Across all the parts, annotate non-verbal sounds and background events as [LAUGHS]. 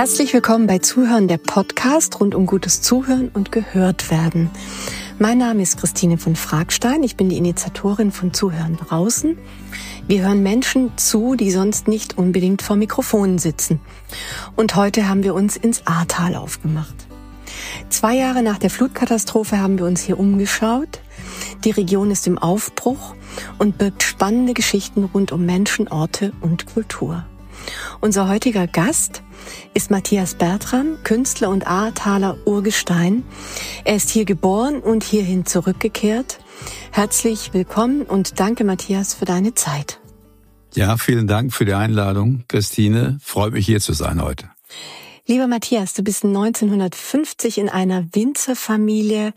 Herzlich willkommen bei Zuhören der Podcast rund um gutes Zuhören und gehört werden. Mein Name ist Christine von Fragstein. Ich bin die Initiatorin von Zuhören draußen. Wir hören Menschen zu, die sonst nicht unbedingt vor Mikrofonen sitzen. Und heute haben wir uns ins Ahrtal aufgemacht. Zwei Jahre nach der Flutkatastrophe haben wir uns hier umgeschaut. Die Region ist im Aufbruch und birgt spannende Geschichten rund um Menschen, Orte und Kultur. Unser heutiger Gast ist Matthias Bertram, Künstler und Ahrtaler Urgestein. Er ist hier geboren und hierhin zurückgekehrt. Herzlich willkommen und danke, Matthias, für deine Zeit. Ja, vielen Dank für die Einladung, Christine. Freut mich hier zu sein heute. Lieber Matthias, du bist 1950 in einer Winzerfamilie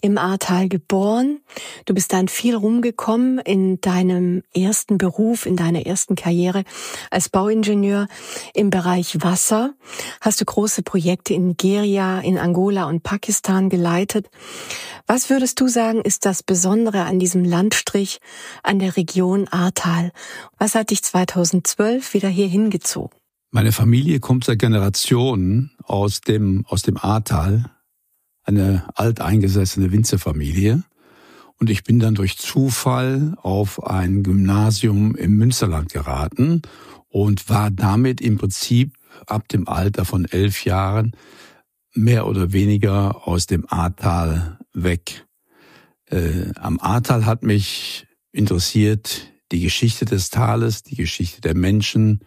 im Ahrtal geboren. Du bist dann viel rumgekommen in deinem ersten Beruf, in deiner ersten Karriere als Bauingenieur im Bereich Wasser. Hast du große Projekte in Nigeria, in Angola und Pakistan geleitet. Was würdest du sagen, ist das Besondere an diesem Landstrich, an der Region Ahrtal? Was hat dich 2012 wieder hier hingezogen? Meine Familie kommt seit Generationen aus dem, aus dem Ahrtal, eine alteingesessene Winzerfamilie. Und ich bin dann durch Zufall auf ein Gymnasium im Münsterland geraten und war damit im Prinzip ab dem Alter von elf Jahren mehr oder weniger aus dem Ahrtal weg. Äh, am Ahrtal hat mich interessiert die Geschichte des Tales, die Geschichte der Menschen,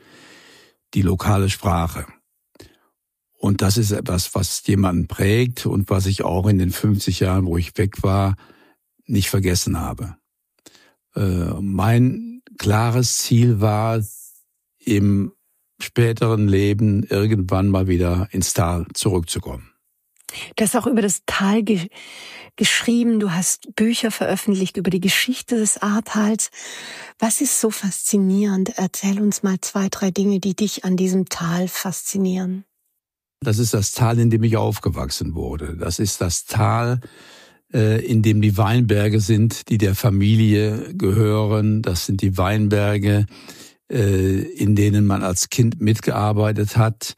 die lokale Sprache. Und das ist etwas, was jemanden prägt und was ich auch in den 50 Jahren, wo ich weg war, nicht vergessen habe. Äh, mein klares Ziel war, im späteren Leben irgendwann mal wieder ins Tal zurückzukommen. Du hast auch über das Tal ge geschrieben, du hast Bücher veröffentlicht über die Geschichte des Ahrtals. Was ist so faszinierend? Erzähl uns mal zwei, drei Dinge, die dich an diesem Tal faszinieren. Das ist das Tal, in dem ich aufgewachsen wurde. Das ist das Tal, äh, in dem die Weinberge sind, die der Familie gehören. Das sind die Weinberge, äh, in denen man als Kind mitgearbeitet hat.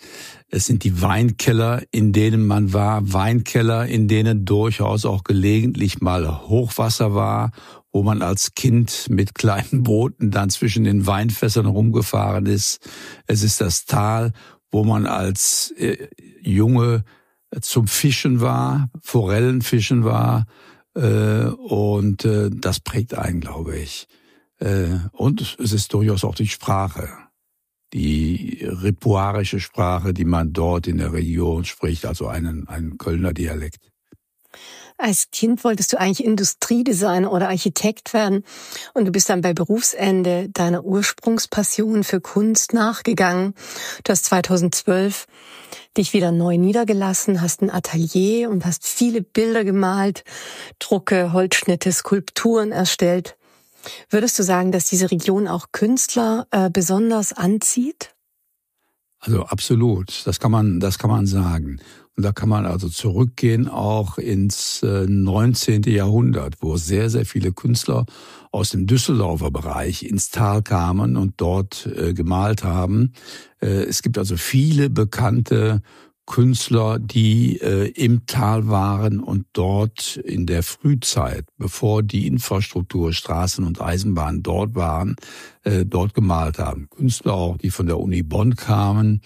Es sind die Weinkeller, in denen man war, Weinkeller, in denen durchaus auch gelegentlich mal Hochwasser war, wo man als Kind mit kleinen [LAUGHS] Booten dann zwischen den Weinfässern rumgefahren ist. Es ist das Tal, wo man als äh, Junge zum Fischen war, Forellenfischen war, äh, und äh, das prägt einen, glaube ich. Äh, und es ist durchaus auch die Sprache, die ripuarische Sprache, die man dort in der Region spricht, also einen, einen Kölner Dialekt. Als Kind wolltest du eigentlich Industriedesigner oder Architekt werden und du bist dann bei Berufsende deiner Ursprungspassion für Kunst nachgegangen. Du hast 2012 dich wieder neu niedergelassen, hast ein Atelier und hast viele Bilder gemalt, Drucke, Holzschnitte, Skulpturen erstellt. Würdest du sagen, dass diese Region auch Künstler äh, besonders anzieht? Also absolut, das kann man, das kann man sagen. Und da kann man also zurückgehen auch ins äh, 19. Jahrhundert, wo sehr, sehr viele Künstler aus dem Düsseldorfer Bereich ins Tal kamen und dort äh, gemalt haben. Äh, es gibt also viele bekannte Künstler, die äh, im Tal waren und dort in der Frühzeit, bevor die Infrastruktur, Straßen und Eisenbahnen dort waren, äh, dort gemalt haben. Künstler auch, die von der Uni Bonn kamen,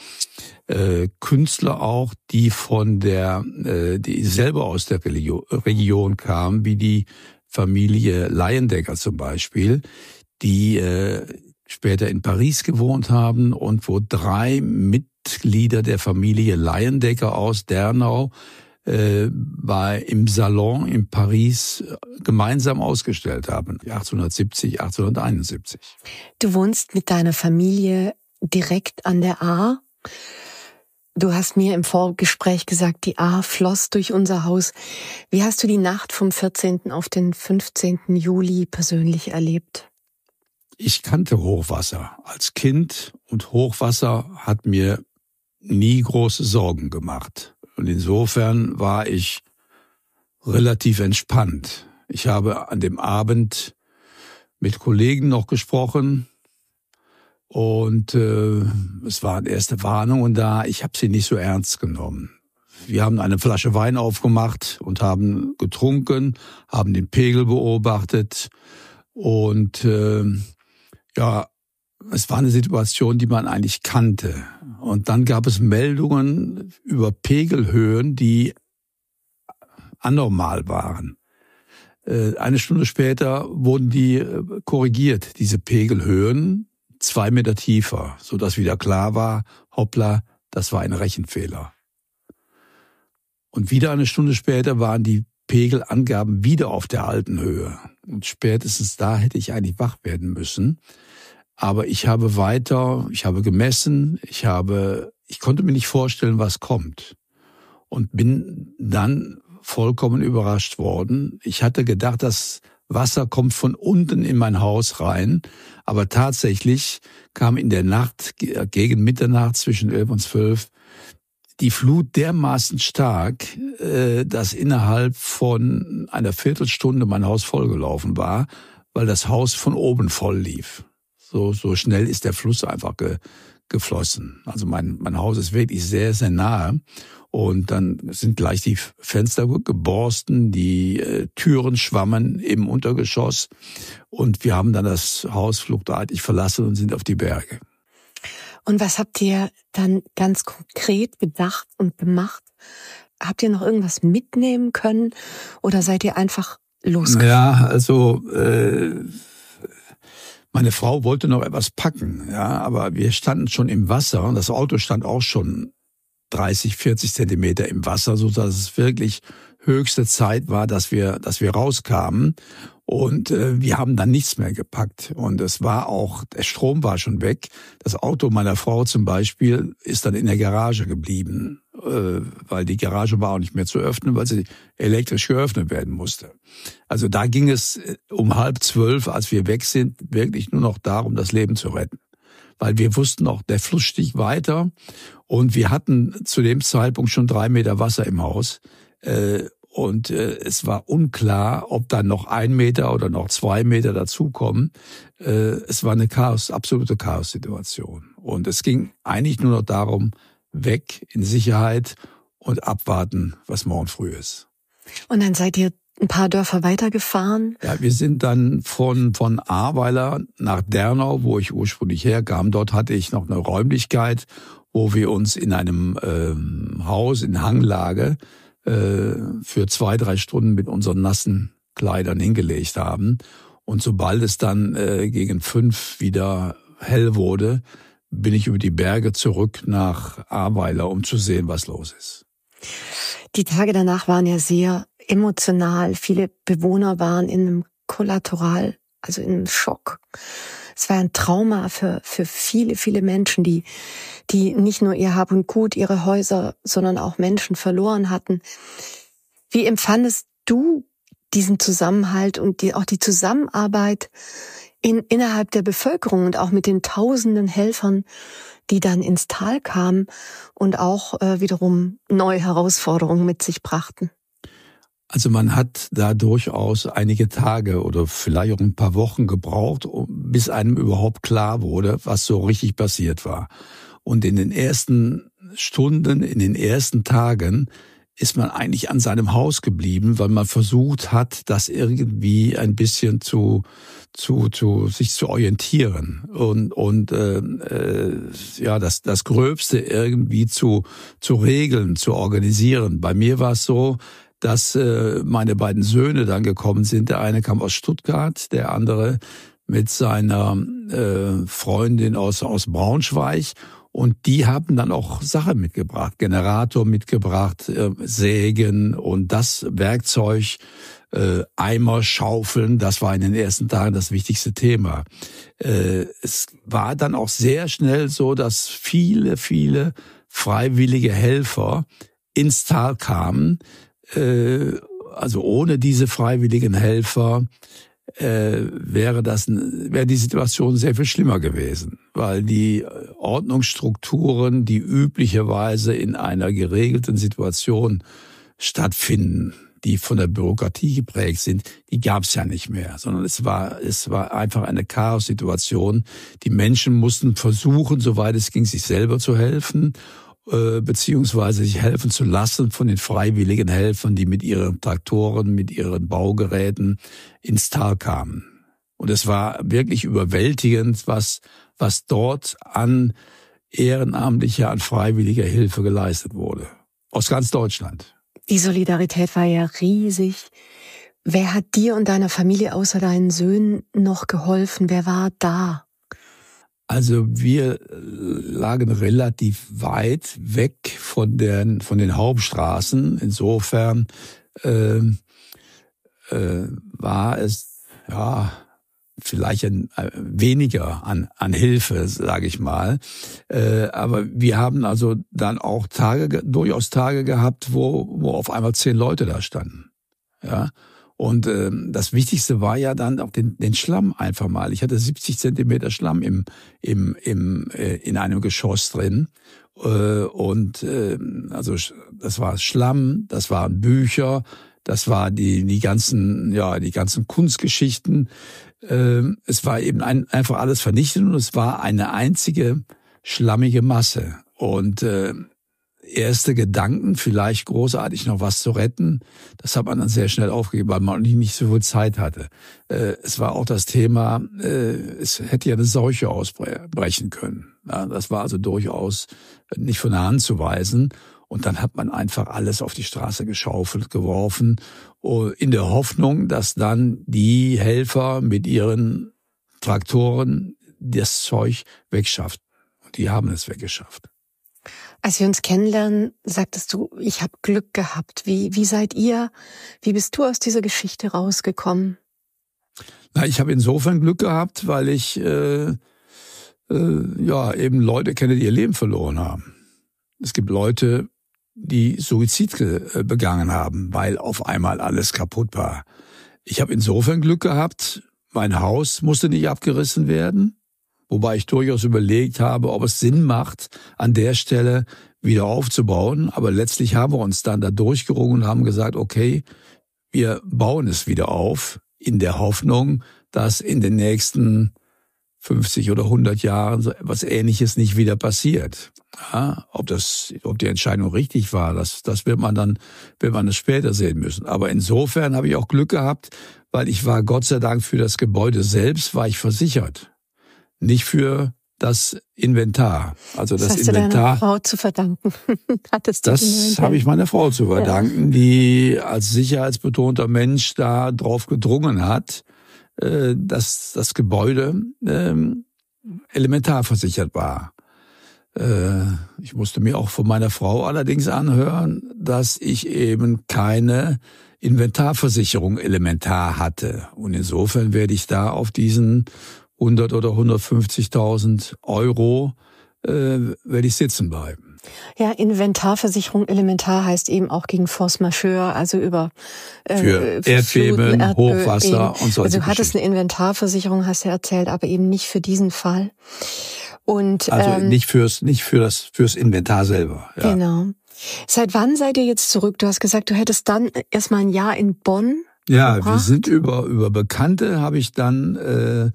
äh, Künstler auch, die von der, äh, die selber aus der Region, Region kamen, wie die Familie Leyendecker zum Beispiel, die äh, später in Paris gewohnt haben und wo drei mit Mitglieder der Familie Leyendecker aus Dernau äh, bei, im Salon in Paris gemeinsam ausgestellt haben, 1870, 1871. Du wohnst mit deiner Familie direkt an der A. Du hast mir im Vorgespräch gesagt, die A floss durch unser Haus. Wie hast du die Nacht vom 14. auf den 15. Juli persönlich erlebt? Ich kannte Hochwasser als Kind und Hochwasser hat mir nie große Sorgen gemacht. Und insofern war ich relativ entspannt. Ich habe an dem Abend mit Kollegen noch gesprochen Und äh, es waren erste Warnungen da. Ich habe sie nicht so ernst genommen. Wir haben eine Flasche Wein aufgemacht und haben getrunken, haben den Pegel beobachtet und äh, ja, es war eine Situation, die man eigentlich kannte. Und dann gab es Meldungen über Pegelhöhen, die anormal waren. Äh, eine Stunde später wurden die äh, korrigiert, diese Pegelhöhen, zwei Meter tiefer, so dass wieder klar war, hoppla, das war ein Rechenfehler. Und wieder eine Stunde später waren die Pegelangaben wieder auf der alten Höhe. Und spätestens da hätte ich eigentlich wach werden müssen. Aber ich habe weiter, ich habe gemessen, ich habe, ich konnte mir nicht vorstellen, was kommt. Und bin dann vollkommen überrascht worden. Ich hatte gedacht, das Wasser kommt von unten in mein Haus rein, aber tatsächlich kam in der Nacht gegen Mitternacht zwischen elf und zwölf die Flut dermaßen stark, äh, dass innerhalb von einer Viertelstunde mein Haus vollgelaufen war, weil das Haus von oben voll lief. So, so schnell ist der Fluss einfach ge, geflossen. Also mein, mein Haus ist wirklich sehr, sehr nahe. Und dann sind gleich die Fenster geborsten, die äh, Türen schwammen im Untergeschoss. Und wir haben dann das Haus fluchtartig verlassen und sind auf die Berge. Und was habt ihr dann ganz konkret gedacht und gemacht? Habt ihr noch irgendwas mitnehmen können oder seid ihr einfach losgefahren? Ja, also äh, meine Frau wollte noch etwas packen, ja, aber wir standen schon im Wasser und das Auto stand auch schon 30, 40 Zentimeter im Wasser, so dass es wirklich höchste Zeit war, dass wir, dass wir rauskamen. Und äh, wir haben dann nichts mehr gepackt. Und es war auch, der Strom war schon weg. Das Auto meiner Frau zum Beispiel ist dann in der Garage geblieben, äh, weil die Garage war auch nicht mehr zu öffnen, weil sie elektrisch geöffnet werden musste. Also da ging es äh, um halb zwölf, als wir weg sind, wirklich nur noch darum, das Leben zu retten weil wir wussten auch, der Fluss stieg weiter und wir hatten zu dem Zeitpunkt schon drei Meter Wasser im Haus. Äh, und es war unklar, ob dann noch ein Meter oder noch zwei Meter dazukommen. Es war eine Chaos, absolute Chaos-Situation. Und es ging eigentlich nur noch darum, weg in Sicherheit und abwarten, was morgen früh ist. Und dann seid ihr ein paar Dörfer weitergefahren? Ja, wir sind dann von, von Ahrweiler nach Dernau, wo ich ursprünglich herkam. Dort hatte ich noch eine Räumlichkeit, wo wir uns in einem ähm, Haus in Hanglage äh, für zwei, drei Stunden mit unseren nassen Kleidern hingelegt haben. Und sobald es dann äh, gegen fünf wieder hell wurde, bin ich über die Berge zurück nach Ahrweiler, um zu sehen, was los ist. Die Tage danach waren ja sehr emotional. Viele Bewohner waren in einem Kollateral, also in einem Schock. Es war ein Trauma für, für viele, viele Menschen, die, die nicht nur ihr Hab und Gut, ihre Häuser, sondern auch Menschen verloren hatten. Wie empfandest du diesen Zusammenhalt und die, auch die Zusammenarbeit in, innerhalb der Bevölkerung und auch mit den tausenden Helfern, die dann ins Tal kamen und auch äh, wiederum neue Herausforderungen mit sich brachten? Also man hat da durchaus einige Tage oder vielleicht auch ein paar Wochen gebraucht, bis einem überhaupt klar wurde, was so richtig passiert war. Und in den ersten Stunden, in den ersten Tagen ist man eigentlich an seinem Haus geblieben, weil man versucht hat, das irgendwie ein bisschen zu zu zu sich zu orientieren und und äh, äh, ja das das Gröbste irgendwie zu zu regeln, zu organisieren. Bei mir war es so, dass äh, meine beiden Söhne dann gekommen sind. Der eine kam aus Stuttgart, der andere mit seiner äh, Freundin aus, aus Braunschweig. Und die haben dann auch Sachen mitgebracht, Generator mitgebracht, äh, Sägen und das Werkzeug, äh, Eimer, Schaufeln, das war in den ersten Tagen das wichtigste Thema. Äh, es war dann auch sehr schnell so, dass viele, viele freiwillige Helfer ins Tal kamen, also ohne diese freiwilligen Helfer äh, wäre das wäre die Situation sehr viel schlimmer gewesen, weil die Ordnungsstrukturen, die üblicherweise in einer geregelten Situation stattfinden, die von der Bürokratie geprägt sind, die gab es ja nicht mehr, sondern es war, es war einfach eine Chaos-Situation. Die Menschen mussten versuchen, soweit es ging, sich selber zu helfen äh, beziehungsweise sich helfen zu lassen von den freiwilligen Helfern, die mit ihren Traktoren, mit ihren Baugeräten ins Tal kamen. Und es war wirklich überwältigend, was, was dort an ehrenamtlicher, an freiwilliger Hilfe geleistet wurde. Aus ganz Deutschland. Die Solidarität war ja riesig. Wer hat dir und deiner Familie außer deinen Söhnen noch geholfen? Wer war da? Also wir lagen relativ weit weg von den, von den Hauptstraßen. Insofern äh, äh, war es ja vielleicht ein, äh, weniger an, an Hilfe, sage ich mal. Äh, aber wir haben also dann auch Tage, durchaus Tage gehabt, wo, wo auf einmal zehn Leute da standen. Ja. Und äh, das Wichtigste war ja dann auch den, den Schlamm einfach mal. Ich hatte 70 Zentimeter Schlamm im, im, im, äh, in einem Geschoss drin. Äh, und äh, also das war Schlamm, das waren Bücher, das war die, die ganzen, ja, die ganzen Kunstgeschichten. Äh, es war eben ein, einfach alles vernichtet und es war eine einzige schlammige Masse. Und äh, erste Gedanken, vielleicht großartig noch was zu retten. Das hat man dann sehr schnell aufgegeben, weil man nicht so viel Zeit hatte. Äh, es war auch das Thema, äh, es hätte ja eine Seuche ausbrechen können. Das war also durchaus nicht von der Hand zu weisen. Und dann hat man einfach alles auf die Straße geschaufelt, geworfen, oh, in der Hoffnung, dass dann die Helfer mit ihren Traktoren das Zeug wegschafft. Und die haben es weggeschafft. Als wir uns kennenlernen, sagtest du, ich habe Glück gehabt. Wie, wie seid ihr, wie bist du aus dieser Geschichte rausgekommen? Na, ich habe insofern Glück gehabt, weil ich äh, äh, ja eben Leute kenne, die ihr Leben verloren haben. Es gibt Leute, die Suizid äh, begangen haben, weil auf einmal alles kaputt war. Ich habe insofern Glück gehabt, mein Haus musste nicht abgerissen werden. Wobei ich durchaus überlegt habe, ob es Sinn macht, an der Stelle wieder aufzubauen. Aber letztlich haben wir uns dann da durchgerungen und haben gesagt, okay, wir bauen es wieder auf, in der Hoffnung, dass in den nächsten 50 oder 100 Jahren so etwas Ähnliches nicht wieder passiert. Ja, ob das, ob die Entscheidung richtig war, das, das wird man dann, wird man es später sehen müssen. Aber insofern habe ich auch Glück gehabt, weil ich war Gott sei Dank für das Gebäude selbst war ich versichert nicht für das Inventar. Also das, das hast Inventar. Du deiner Frau zu verdanken. [LAUGHS] Hattest du das habe ich meiner Frau zu verdanken, ja. die als sicherheitsbetonter Mensch da drauf gedrungen hat, äh, dass das Gebäude ähm, elementar versichert war. Äh, ich musste mir auch von meiner Frau allerdings anhören, dass ich eben keine Inventarversicherung elementar hatte. Und insofern werde ich da auf diesen 100 oder 150.000 Euro äh, werde ich sitzen bleiben. Ja, Inventarversicherung elementar heißt eben auch gegen Force Majeure, also über äh, für Erdbeben, Erdbeben, Hochwasser und so. Also du hattest eine Inventarversicherung, hast du erzählt, aber eben nicht für diesen Fall. Und also ähm, nicht fürs nicht für das fürs Inventar selber. Ja. Genau. Seit wann seid ihr jetzt zurück? Du hast gesagt, du hättest dann erstmal ein Jahr in Bonn. Ja, verbracht. wir sind über über Bekannte habe ich dann äh,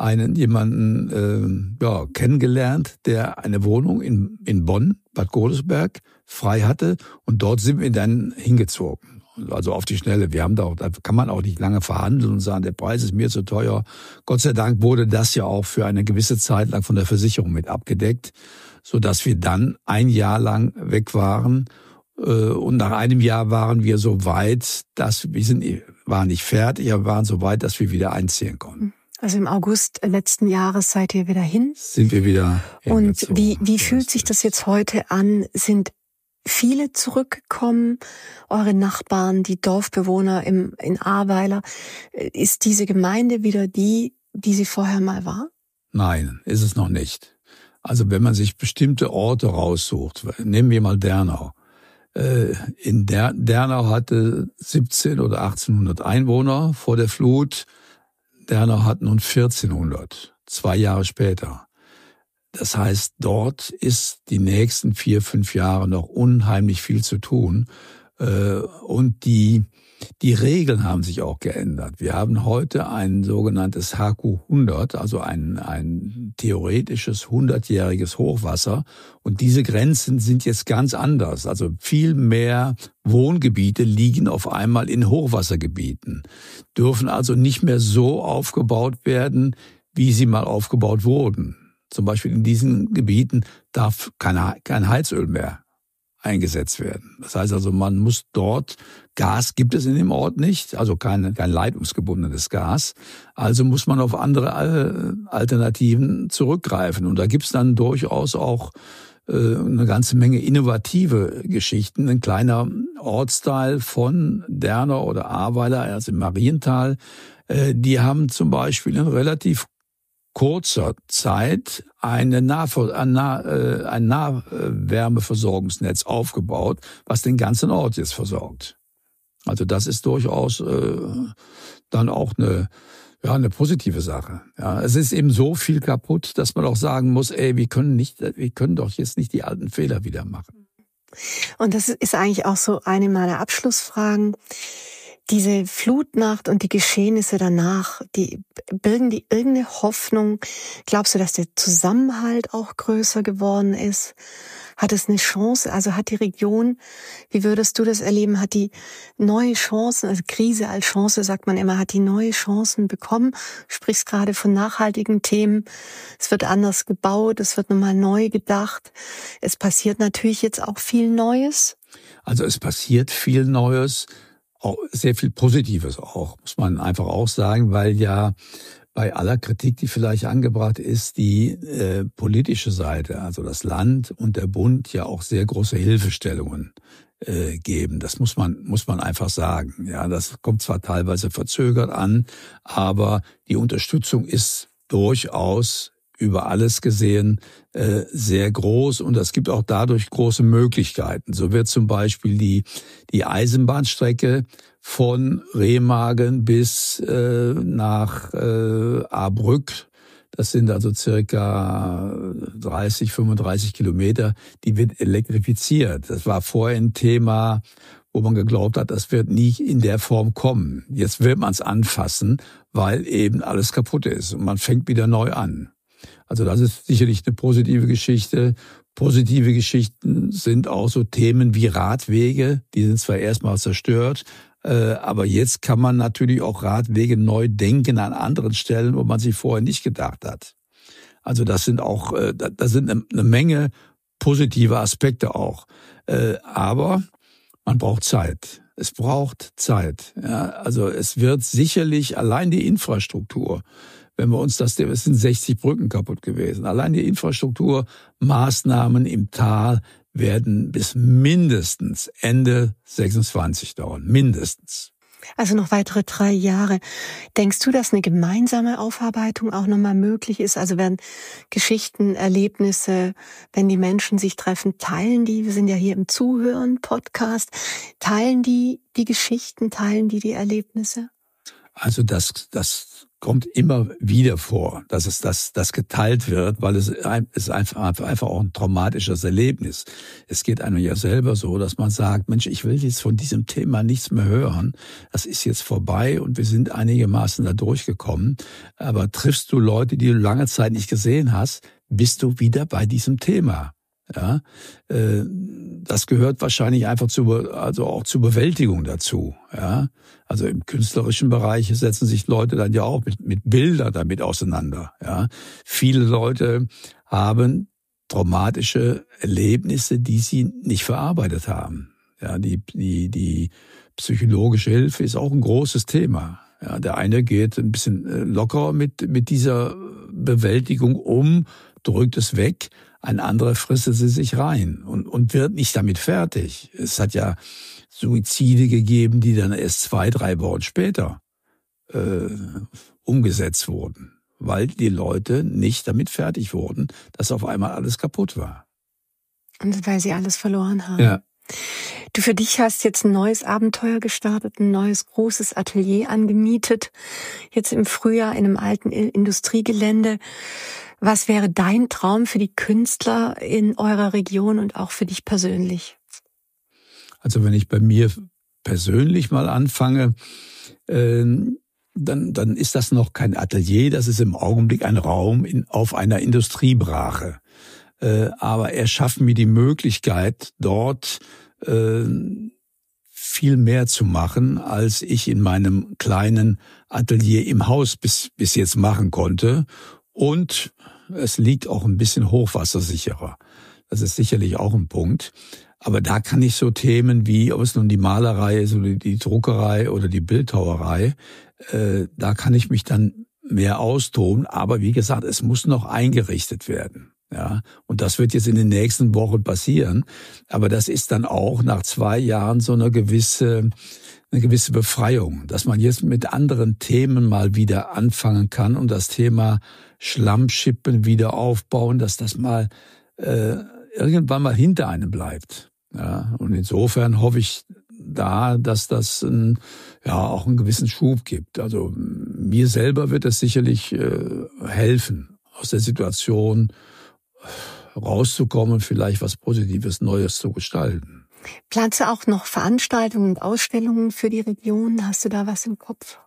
einen jemanden äh, ja, kennengelernt, der eine Wohnung in, in Bonn, Bad Godesberg, frei hatte und dort sind wir dann hingezogen. Also auf die Schnelle. Wir haben da, auch, da kann man auch nicht lange verhandeln und sagen, der Preis ist mir zu teuer. Gott sei Dank wurde das ja auch für eine gewisse Zeit lang von der Versicherung mit abgedeckt, so dass wir dann ein Jahr lang weg waren. Äh, und nach einem Jahr waren wir so weit, dass wir sind, waren nicht fertig, aber waren so weit, dass wir wieder einziehen konnten. Also im August letzten Jahres seid ihr wieder hin. Sind wir wieder. Und wie, wie fühlt sich das jetzt heute an? Sind viele zurückgekommen? Eure Nachbarn, die Dorfbewohner im, in Ahrweiler? Ist diese Gemeinde wieder die, die sie vorher mal war? Nein, ist es noch nicht. Also wenn man sich bestimmte Orte raussucht, nehmen wir mal Dernau. Äh, in Dernau hatte 17 oder 1800 Einwohner vor der Flut. Dernau hat nun 1400, zwei Jahre später. Das heißt, dort ist die nächsten vier, fünf Jahre noch unheimlich viel zu tun. Äh, und die, die Regeln haben sich auch geändert. Wir haben heute ein sogenanntes HQ 100, also ein, ein theoretisches 100-jähriges Hochwasser. Und diese Grenzen sind jetzt ganz anders. Also viel mehr Wohngebiete liegen auf einmal in Hochwassergebieten, dürfen also nicht mehr so aufgebaut werden, wie sie mal aufgebaut wurden. Zum Beispiel in diesen Gebieten darf kein, kein Heizöl mehr eingesetzt werden. Das heißt also, man muss dort, Gas gibt es in dem Ort nicht, also kein, kein leitungsgebundenes Gas. Also muss man auf andere äh, Alternativen zurückgreifen. Und da gibt es dann durchaus auch äh, eine ganze Menge innovative Geschichten. Ein kleiner Ortsteil von Derner oder Ahrweiler, also im Mariental, äh, die haben zum Beispiel einen relativ kurzer Zeit eine Nahver ein, nah, äh, ein Nahwärmeversorgungsnetz aufgebaut, was den ganzen Ort jetzt versorgt. Also das ist durchaus äh, dann auch eine ja, eine positive Sache. Ja, es ist eben so viel kaputt, dass man auch sagen muss, ey, wir können nicht, wir können doch jetzt nicht die alten Fehler wieder machen. Und das ist eigentlich auch so eine meiner Abschlussfragen diese Flutnacht und die Geschehnisse danach, die bilden die irgendeine Hoffnung? Glaubst du, dass der Zusammenhalt auch größer geworden ist? Hat es eine Chance? Also hat die Region, wie würdest du das erleben, hat die neue Chancen, also Krise als Chance, sagt man immer, hat die neue Chancen bekommen? Sprichst gerade von nachhaltigen Themen. Es wird anders gebaut, es wird nochmal neu gedacht. Es passiert natürlich jetzt auch viel Neues. Also es passiert viel Neues auch sehr viel Positives auch, muss man einfach auch sagen, weil ja bei aller Kritik, die vielleicht angebracht ist, die äh, politische Seite, also das Land und der Bund ja auch sehr große Hilfestellungen äh, geben. Das muss man muss man einfach sagen. Ja, das kommt zwar teilweise verzögert an, aber die Unterstützung ist durchaus über alles gesehen äh, sehr groß und es gibt auch dadurch große Möglichkeiten. So wird zum Beispiel die, die Eisenbahnstrecke von Remagen bis äh, nach äh, Ahrbrück, das sind also circa 30, 35 Kilometer, die wird elektrifiziert. Das war vorher ein Thema, wo man geglaubt hat, das wird nie in der Form kommen. Jetzt will man es anfassen, weil eben alles kaputt ist und man fängt wieder neu an. Also das ist sicherlich eine positive Geschichte. Positive Geschichten sind auch so Themen wie Radwege, die sind zwar erstmal zerstört, äh, aber jetzt kann man natürlich auch Radwege neu denken an anderen Stellen, wo man sich vorher nicht gedacht hat. Also das sind auch, äh, da sind eine Menge positive Aspekte auch. Äh, aber man braucht Zeit. Es braucht Zeit. Also es wird sicherlich allein die Infrastruktur wenn wir uns das, es sind 60 Brücken kaputt gewesen. Allein die Infrastrukturmaßnahmen im Tal werden bis mindestens Ende 26 dauern. Mindestens. Also noch weitere drei Jahre. Denkst du, dass eine gemeinsame Aufarbeitung auch nochmal möglich ist? Also werden Geschichten, Erlebnisse, wenn die Menschen sich treffen, teilen die, wir sind ja hier im Zuhören, Podcast, teilen die die Geschichten, teilen die die Erlebnisse? Also das, das kommt immer wieder vor, dass es das, das geteilt wird, weil es ist einfach, einfach auch ein traumatisches Erlebnis. Es geht einem ja selber so, dass man sagt, Mensch, ich will jetzt von diesem Thema nichts mehr hören. Das ist jetzt vorbei und wir sind einigermaßen da durchgekommen. Aber triffst du Leute, die du lange Zeit nicht gesehen hast, bist du wieder bei diesem Thema. Ja, äh, das gehört wahrscheinlich einfach zu, also auch zur Bewältigung dazu. Ja, also im künstlerischen Bereich setzen sich Leute dann ja auch mit, mit Bildern damit auseinander. Ja, viele Leute haben traumatische Erlebnisse, die sie nicht verarbeitet haben. Ja, die, die, die psychologische Hilfe ist auch ein großes Thema. Ja, der eine geht ein bisschen äh, locker mit, mit dieser Bewältigung um, drückt es weg ein anderer frisst sie sich rein und, und wird nicht damit fertig. Es hat ja Suizide gegeben, die dann erst zwei, drei Wochen später äh, umgesetzt wurden, weil die Leute nicht damit fertig wurden, dass auf einmal alles kaputt war. Und weil sie alles verloren haben. Ja. Du für dich hast jetzt ein neues Abenteuer gestartet, ein neues großes Atelier angemietet, jetzt im Frühjahr in einem alten Industriegelände. Was wäre dein Traum für die Künstler in eurer Region und auch für dich persönlich? Also wenn ich bei mir persönlich mal anfange, äh, dann, dann ist das noch kein Atelier, das ist im Augenblick ein Raum in, auf einer Industriebrache. Äh, aber er schafft mir die Möglichkeit, dort äh, viel mehr zu machen, als ich in meinem kleinen Atelier im Haus bis, bis jetzt machen konnte. Und es liegt auch ein bisschen hochwassersicherer. Das ist sicherlich auch ein Punkt. Aber da kann ich so Themen wie, ob es nun die Malerei ist oder die Druckerei oder die Bildhauerei, äh, da kann ich mich dann mehr austoben. Aber wie gesagt, es muss noch eingerichtet werden. Ja, und das wird jetzt in den nächsten Wochen passieren. Aber das ist dann auch nach zwei Jahren so eine gewisse, eine gewisse Befreiung, dass man jetzt mit anderen Themen mal wieder anfangen kann und das Thema Schlammschippen wieder aufbauen, dass das mal äh, irgendwann mal hinter einem bleibt. Ja, und insofern hoffe ich da, dass das ein, ja auch einen gewissen Schub gibt. Also mir selber wird es sicherlich äh, helfen, aus der Situation rauszukommen, vielleicht was Positives, Neues zu gestalten. Planst du auch noch Veranstaltungen und Ausstellungen für die Region? Hast du da was im Kopf?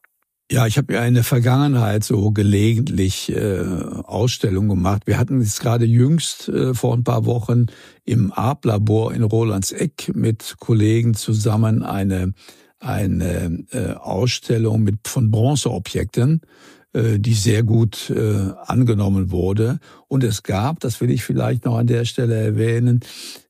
Ja, ich habe ja in der Vergangenheit so gelegentlich äh, Ausstellungen gemacht. Wir hatten jetzt gerade jüngst äh, vor ein paar Wochen im Arp-Labor in Rolandseck mit Kollegen zusammen eine eine äh, Ausstellung mit von Bronzeobjekten, äh, die sehr gut äh, angenommen wurde. Und es gab, das will ich vielleicht noch an der Stelle erwähnen,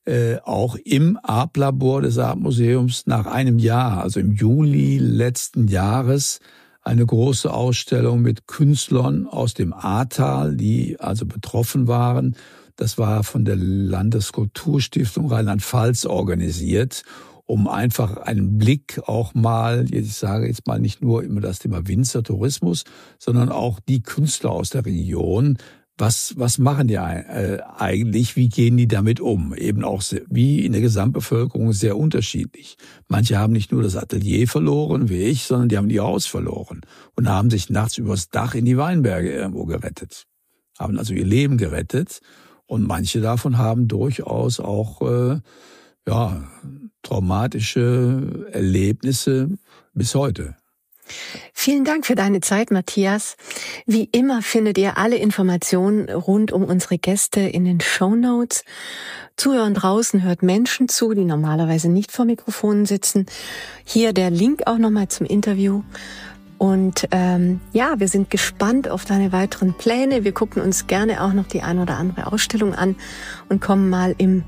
äh, auch im Arp-Labor des Arp-Museums nach einem Jahr, also im Juli letzten Jahres, eine große Ausstellung mit Künstlern aus dem Ahrtal, die also betroffen waren. Das war von der Landeskulturstiftung Rheinland-Pfalz organisiert, um einfach einen Blick auch mal, ich sage jetzt mal nicht nur immer das Thema Winzertourismus, sondern auch die Künstler aus der Region was, was machen die äh, eigentlich? Wie gehen die damit um? Eben auch wie in der Gesamtbevölkerung sehr unterschiedlich. Manche haben nicht nur das Atelier verloren, wie ich, sondern die haben die Haus verloren und haben sich nachts übers Dach in die Weinberge irgendwo gerettet. Haben also ihr Leben gerettet. Und manche davon haben durchaus auch, äh, ja, traumatische Erlebnisse bis heute. Vielen Dank für deine Zeit, Matthias. Wie immer findet ihr alle Informationen rund um unsere Gäste in den Show Notes. Zuhören draußen hört Menschen zu, die normalerweise nicht vor Mikrofonen sitzen. Hier der Link auch nochmal zum Interview. Und ähm, ja, wir sind gespannt auf deine weiteren Pläne. Wir gucken uns gerne auch noch die ein oder andere Ausstellung an und kommen mal im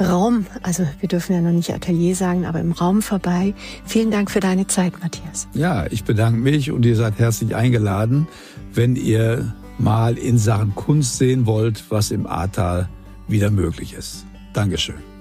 Raum, also wir dürfen ja noch nicht Atelier sagen, aber im Raum vorbei. Vielen Dank für deine Zeit, Matthias. Ja, ich bedanke mich und ihr seid herzlich eingeladen, wenn ihr mal in Sachen Kunst sehen wollt, was im Ahrtal wieder möglich ist. Dankeschön.